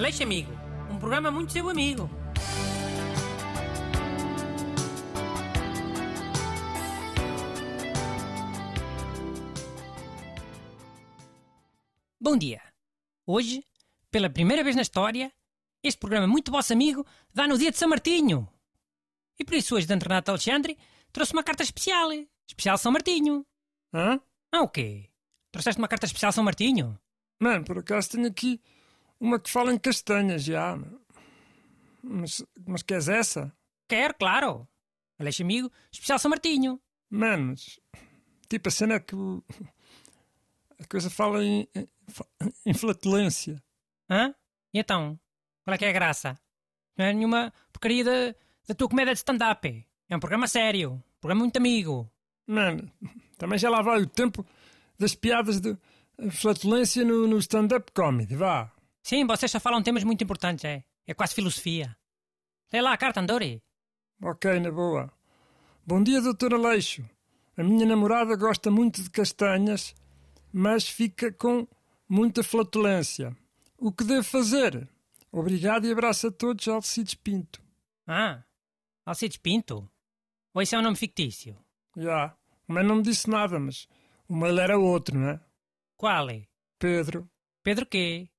Aleixo Amigo, um programa muito seu amigo. Bom dia. Hoje, pela primeira vez na história, este programa muito vosso amigo dá no dia de São Martinho. E por isso hoje, Dante Renato Alexandre trouxe uma carta especial. Especial São Martinho. Hã? Ah, o quê? Trouxeste uma carta especial São Martinho? Mano, por acaso tenho aqui uma que fala em castanhas já. Mas, mas queres essa? Quero, claro. Aleixo Amigo, especial São Martinho. Mano, mas, tipo a cena é que o- a coisa fala em, em, em flatulência. Hã? E então? Qual é que é a graça? Não é nenhuma porcaria da, da tua comédia de stand-up. É um programa sério. Um programa muito amigo. Mano, também já lá vai o tempo das piadas de flatulência no, no stand-up comedy, vá. Sim, vocês só falam temas muito importantes, é. É quase filosofia. Lê lá a carta, Andori. Ok, na boa. Bom dia, doutor Aleixo. A minha namorada gosta muito de castanhas, mas fica com muita flatulência. O que devo fazer? Obrigado e abraço a todos, Alcides Pinto. Ah, Alcides Pinto. Ou isso é um nome fictício? Já, mas não me disse nada, mas o mail era outro, não é? Qual é? Pedro. Pedro quê?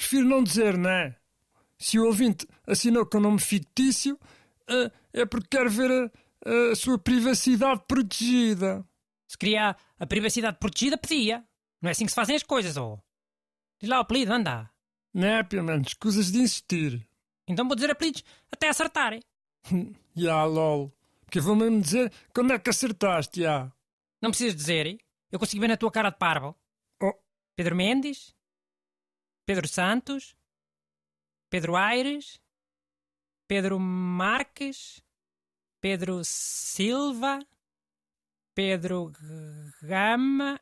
Prefiro não dizer, não é? Se o ouvinte assinou com nome fictício, eh, é porque quer ver a, a sua privacidade protegida. Se queria a privacidade protegida, pedia. Não é assim que se fazem as coisas, ó. Diz lá o apelido, anda. Não é, pelo menos, escusas de insistir. Então vou dizer apelidos até acertarem. Ya, lol. Porque vou mesmo dizer quando é que acertaste, ya. Não precisas dizer, eu consigo ver na tua cara de parvo. Oh, Pedro Mendes, Pedro Santos, Pedro Aires, Pedro Marques, Pedro Silva, Pedro Gama.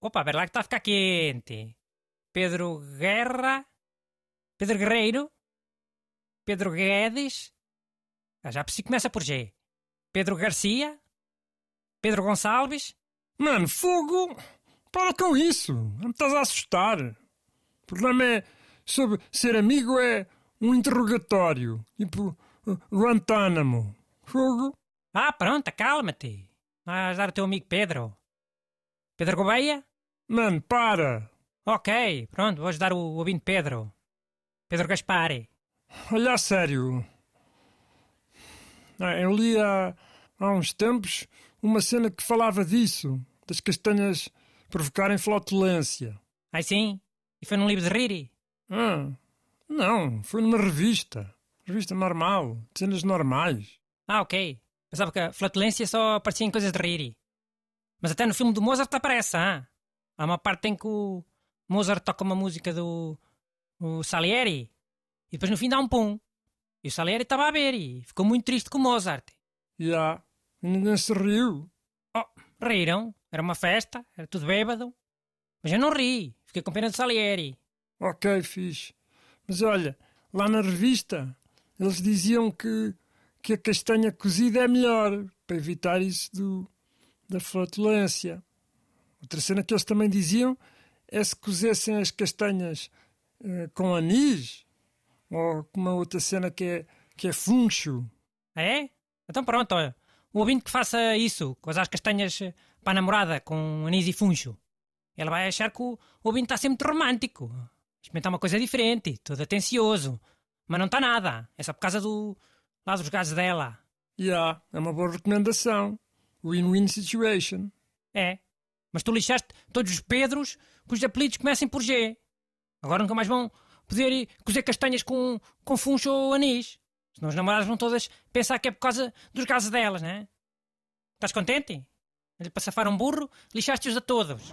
Opa, ver lá que está a ficar quente. Pedro Guerra, Pedro Guerreiro, Pedro Guedes. Ah, já que começa por G. Pedro Garcia, Pedro Gonçalves. mano, fogo! Para com isso! Não me estás a assustar. O problema é sobre ser amigo é um interrogatório. Tipo, Guantánamo. Fogo? Ah, pronto, calma-te. Vais dar o teu amigo Pedro. Pedro Gouveia? Mano, para! Ok, pronto, vou ajudar o ouvinte Pedro. Pedro Gaspari. Olha a sério. Ah, Eu li há, há uns tempos uma cena que falava disso, das castanhas provocarem flatulência. Ai sim? E foi num livro de Riri? Ah, não, foi numa revista. Revista normal, cenas normais. Ah, ok. Pensava que a flatulência só aparecia em coisas de Riri. Mas até no filme do Mozart aparece, ah? Há uma parte em que o Mozart toca uma música do o Salieri e depois no fim dá um pum. E o Salieri estava a ver e ficou muito triste com o Mozart. Já, e ninguém se riu. Oh, riram. Era uma festa, era tudo bêbado. Mas eu não ri. Fiquei com pena do Salieri. Ok, fixe. Mas olha, lá na revista, eles diziam que, que a castanha cozida é melhor, para evitar isso do, da flatulência. Outra cena que eles também diziam é se cozessem as castanhas eh, com anis, ou com uma outra cena que é, que é funcho. Ah, é? Então pronto, olha. O ouvinte que faça isso, coisar as castanhas eh, para a namorada com anis e funcho. Ela vai achar que o o está sempre romântico. Experimentar uma coisa diferente, todo atencioso. Mas não está nada. É só por causa do. lá dos gases dela. Já, é uma boa recomendação. Win-win situation. É. Mas tu lixaste todos os Pedros cujos apelidos comecem por G. Agora nunca mais vão poder ir cozer castanhas com, com funcho ou anis. Senão as namoradas vão todas pensar que é por causa dos gases delas, né? Estás contente? Para safar um burro, lixaste-os a todos.